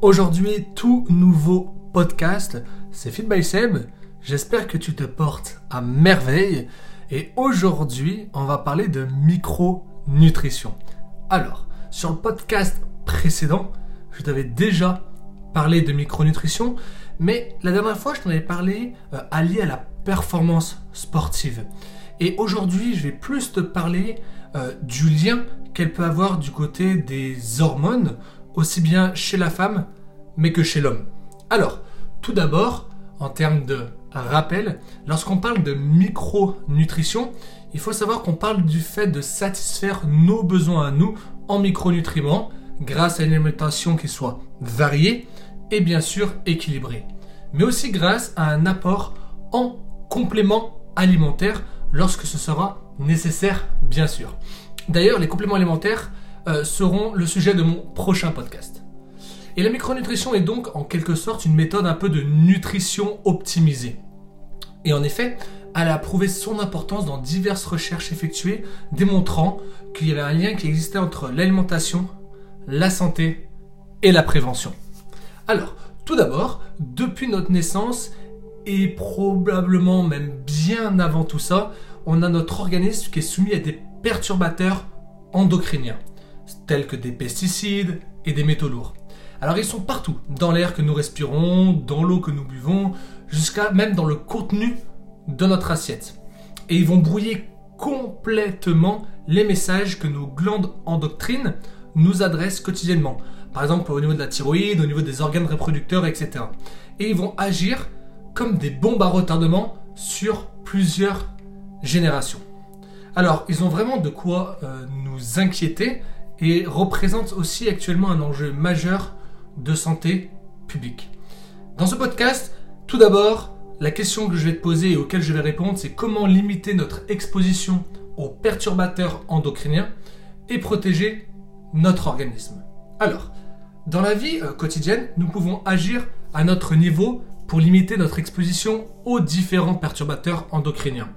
Aujourd'hui, tout nouveau podcast, c'est Fit by Seb. J'espère que tu te portes à merveille. Et aujourd'hui, on va parler de micronutrition. Alors, sur le podcast précédent, je t'avais déjà parlé de micronutrition, mais la dernière fois, je t'en avais parlé euh, allié à la performance sportive. Et aujourd'hui, je vais plus te parler euh, du lien qu'elle peut avoir du côté des hormones, aussi bien chez la femme, mais que chez l'homme. Alors, tout d'abord, en termes de rappel, lorsqu'on parle de micronutrition, il faut savoir qu'on parle du fait de satisfaire nos besoins à nous en micronutriments grâce à une alimentation qui soit variée et bien sûr équilibrée. Mais aussi grâce à un apport en complément alimentaire lorsque ce sera nécessaire, bien sûr. D'ailleurs, les compléments alimentaires euh, seront le sujet de mon prochain podcast. Et la micronutrition est donc en quelque sorte une méthode un peu de nutrition optimisée. Et en effet, elle a prouvé son importance dans diverses recherches effectuées, démontrant qu'il y avait un lien qui existait entre l'alimentation, la santé et la prévention. Alors, tout d'abord, depuis notre naissance, et probablement même bien avant tout ça, on a notre organisme qui est soumis à des perturbateurs endocriniens, tels que des pesticides et des métaux lourds. Alors ils sont partout, dans l'air que nous respirons, dans l'eau que nous buvons, jusqu'à même dans le contenu de notre assiette. Et ils vont brouiller complètement les messages que nos glandes endocrines nous adressent quotidiennement. Par exemple au niveau de la thyroïde, au niveau des organes reproducteurs, etc. Et ils vont agir comme des bombes à retardement sur plusieurs générations. Alors, ils ont vraiment de quoi euh, nous inquiéter et représentent aussi actuellement un enjeu majeur de santé publique. Dans ce podcast, tout d'abord, la question que je vais te poser et auquel je vais répondre, c'est comment limiter notre exposition aux perturbateurs endocriniens et protéger notre organisme. Alors, dans la vie euh, quotidienne, nous pouvons agir à notre niveau pour limiter notre exposition aux différents perturbateurs endocriniens.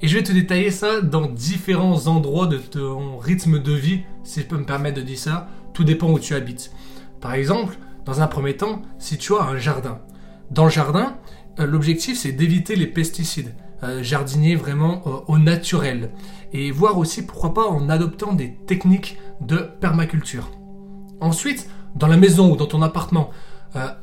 Et je vais te détailler ça dans différents endroits de ton rythme de vie, si je peux me permettre de dire ça. Tout dépend où tu habites. Par exemple, dans un premier temps, si tu as un jardin. Dans le jardin, euh, l'objectif c'est d'éviter les pesticides. Euh, jardiner vraiment euh, au naturel. Et voir aussi pourquoi pas en adoptant des techniques de permaculture. Ensuite, dans la maison ou dans ton appartement,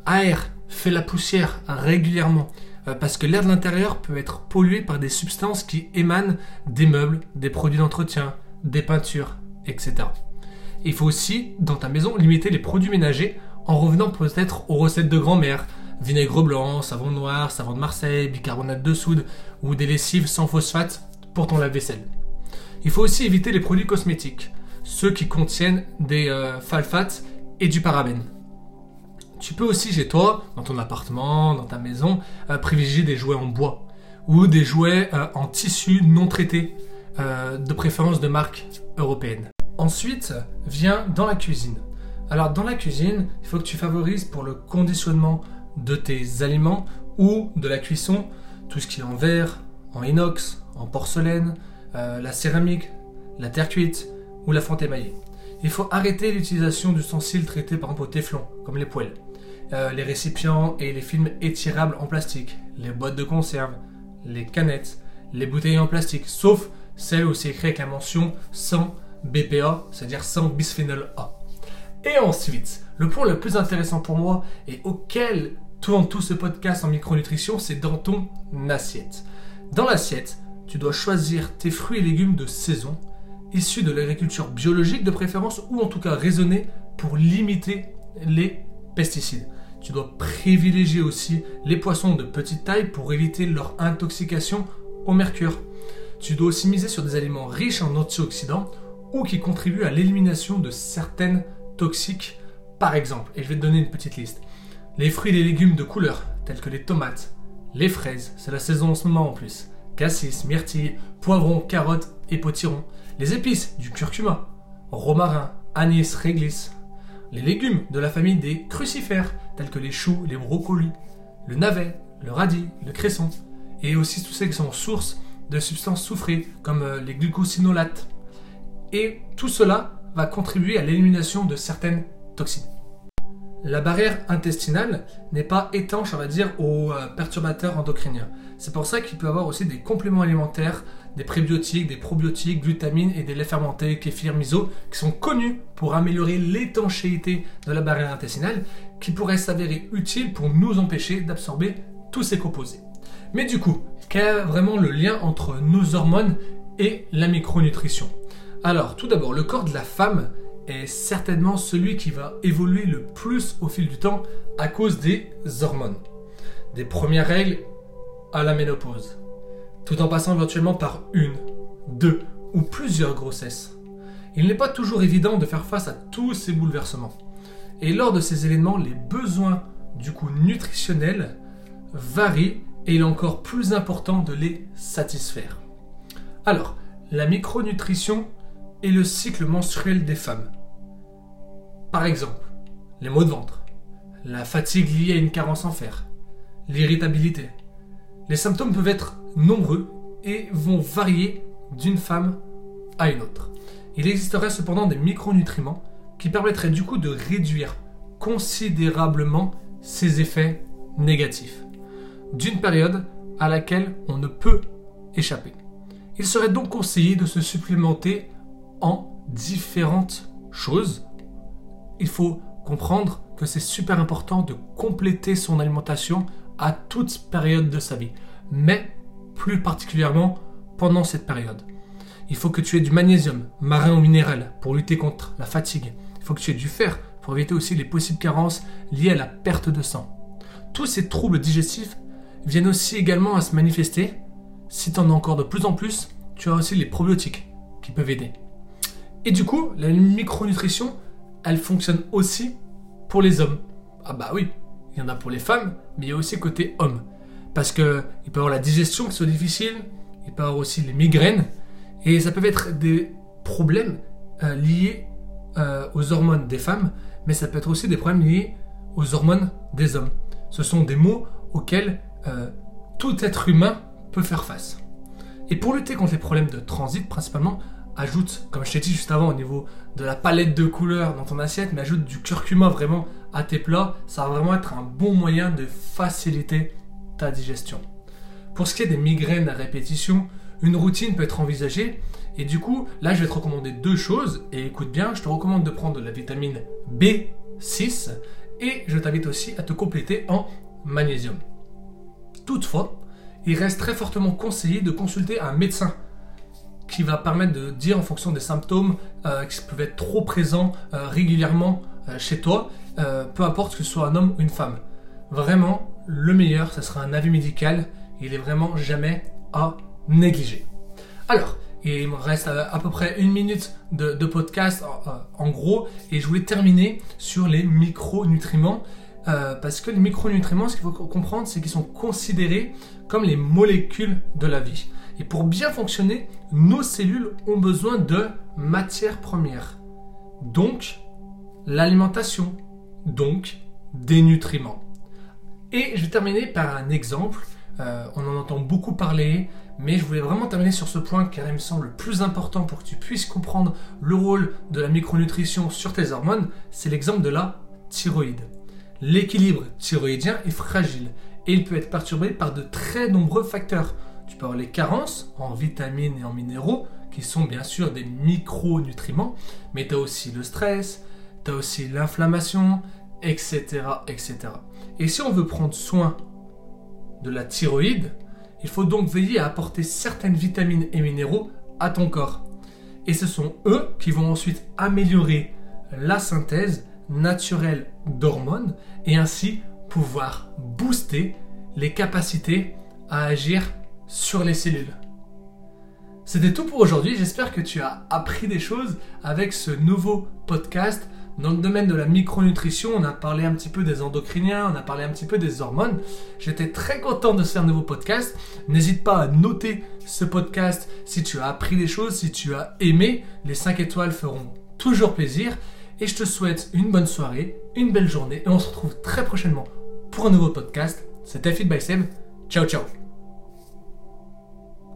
aère, fais la poussière régulièrement. Euh, parce que l'air de l'intérieur peut être pollué par des substances qui émanent des meubles, des produits d'entretien, des peintures, etc. Il faut aussi, dans ta maison, limiter les produits ménagers en revenant peut-être aux recettes de grand-mère, vinaigre blanc, savon noir, savon de Marseille, bicarbonate de soude ou des lessives sans phosphate pour ton lave-vaisselle. Il faut aussi éviter les produits cosmétiques, ceux qui contiennent des euh, et du parabène. Tu peux aussi chez toi, dans ton appartement, dans ta maison, euh, privilégier des jouets en bois ou des jouets euh, en tissu non traité, euh, de préférence de marque européenne. Ensuite, viens dans la cuisine. Alors dans la cuisine, il faut que tu favorises pour le conditionnement de tes aliments ou de la cuisson tout ce qui est en verre, en inox, en porcelaine, la céramique, la terre cuite ou la fonte émaillée. Il faut arrêter l'utilisation d'ustensiles traités par exemple au téflon, comme les poêles. Euh, les récipients et les films étirables en plastique, les boîtes de conserve, les canettes, les bouteilles en plastique, sauf celles où c'est écrit avec la mention sans BPA, c'est-à-dire sans bisphénol A. Et ensuite, le point le plus intéressant pour moi et auquel tourne tout ce podcast en micronutrition, c'est dans ton assiette. Dans l'assiette, tu dois choisir tes fruits et légumes de saison, issus de l'agriculture biologique de préférence, ou en tout cas raisonnés pour limiter les pesticides. Tu dois privilégier aussi les poissons de petite taille pour éviter leur intoxication au mercure. Tu dois aussi miser sur des aliments riches en antioxydants ou qui contribuent à l'élimination de certaines toxiques. Par exemple, et je vais te donner une petite liste, les fruits et les légumes de couleur, tels que les tomates, les fraises, c'est la saison en ce moment en plus, cassis, myrtille, poivrons, carottes et potirons, les épices, du curcuma, romarin, anis, réglisse, les légumes de la famille des crucifères, tels que les choux, les brocolis, le navet, le radis, le cresson, et aussi tous ceux qui sont source de substances soufrées, comme euh, les glucosinolates. Et tout cela va contribuer à l'élimination de certaines toxines. la barrière intestinale n'est pas étanche, on va dire, aux euh, perturbateurs endocriniens. C'est pour ça qu'il peut avoir aussi des compléments alimentaires, des prébiotiques, des probiotiques, glutamine et des laits fermentés, kéfir, miso, qui sont connus pour améliorer l'étanchéité de la barrière intestinale, qui pourraient s'avérer utiles pour nous empêcher d'absorber tous ces composés. Mais du coup, quel est vraiment le lien entre nos hormones et la micronutrition? Alors, tout d'abord, le corps de la femme est certainement celui qui va évoluer le plus au fil du temps à cause des hormones. Des premières règles à la ménopause, tout en passant éventuellement par une, deux ou plusieurs grossesses. Il n'est pas toujours évident de faire face à tous ces bouleversements. Et lors de ces événements, les besoins du coup nutritionnels varient et il est encore plus important de les satisfaire. Alors, la micronutrition et le cycle menstruel des femmes. Par exemple, les maux de ventre, la fatigue liée à une carence en fer, l'irritabilité. Les symptômes peuvent être nombreux et vont varier d'une femme à une autre. Il existerait cependant des micronutriments qui permettraient du coup de réduire considérablement ces effets négatifs d'une période à laquelle on ne peut échapper. Il serait donc conseillé de se supplémenter en différentes choses. Il faut comprendre que c'est super important de compléter son alimentation à toute période de sa vie, mais plus particulièrement pendant cette période. Il faut que tu aies du magnésium, marin ou minéral, pour lutter contre la fatigue. Il faut que tu aies du fer pour éviter aussi les possibles carences liées à la perte de sang. Tous ces troubles digestifs viennent aussi également à se manifester. Si tu en as encore de plus en plus, tu as aussi les probiotiques qui peuvent aider. Et du coup, la micronutrition, elle fonctionne aussi pour les hommes. Ah bah oui, il y en a pour les femmes, mais il y a aussi côté homme. Parce que il peut y avoir la digestion qui soit difficile, il peut y avoir aussi les migraines, et ça peut être des problèmes euh, liés euh, aux hormones des femmes, mais ça peut être aussi des problèmes liés aux hormones des hommes. Ce sont des mots auxquels euh, tout être humain peut faire face. Et pour lutter contre les problèmes de transit, principalement, ajoute, comme je t'ai dit juste avant, au niveau de la palette de couleurs dans ton assiette, mais ajoute du curcuma vraiment à tes plats. Ça va vraiment être un bon moyen de faciliter ta digestion. Pour ce qui est des migraines à répétition, une routine peut être envisagée. Et du coup, là, je vais te recommander deux choses. Et écoute bien, je te recommande de prendre la vitamine B6 et je t'invite aussi à te compléter en magnésium. Toutefois, il reste très fortement conseillé de consulter un médecin qui va permettre de dire en fonction des symptômes euh, qui peuvent être trop présents euh, régulièrement euh, chez toi, peu importe que ce soit un homme ou une femme. Vraiment, le meilleur, ce sera un avis médical. Il est vraiment jamais à négliger. Alors, il me reste à, peu près une minute de, podcast en, gros, et je voulais terminer sur les micronutriments. Parce que les micronutriments, ce qu'il faut comprendre, c'est qu'ils sont considérés comme les molécules de la vie. Et pour bien fonctionner, nos cellules ont besoin de matières premières. Donc, l'alimentation. Donc, des nutriments. Et je vais terminer par un exemple. Euh, on en entend beaucoup parler, mais je voulais vraiment terminer sur ce point car il me semble le plus important pour que tu puisses comprendre le rôle de la micronutrition sur tes hormones, c'est l'exemple de la thyroïde. L'équilibre thyroïdien est fragile et il peut être perturbé par de très nombreux facteurs. Tu peux avoir les carences en vitamines et en minéraux, qui sont bien sûr des micronutriments, mais tu as aussi le stress, tu as aussi l'inflammation, etc., etc. Et si on veut prendre soin de la thyroïde, il faut donc veiller à apporter certaines vitamines et minéraux à ton corps. Et ce sont eux qui vont ensuite améliorer la synthèse naturelle d'hormones et ainsi pouvoir booster les capacités à agir sur les cellules. C'était tout pour aujourd'hui, j'espère que tu as appris des choses avec ce nouveau podcast. Dans le domaine de la micronutrition, on a parlé un petit peu des endocriniens, on a parlé un petit peu des hormones. J'étais très content de faire un nouveau podcast. N'hésite pas à noter ce podcast si tu as appris des choses, si tu as aimé. Les 5 étoiles feront toujours plaisir et je te souhaite une bonne soirée, une belle journée et on se retrouve très prochainement pour un nouveau podcast. C'était Fit by Seb. Ciao ciao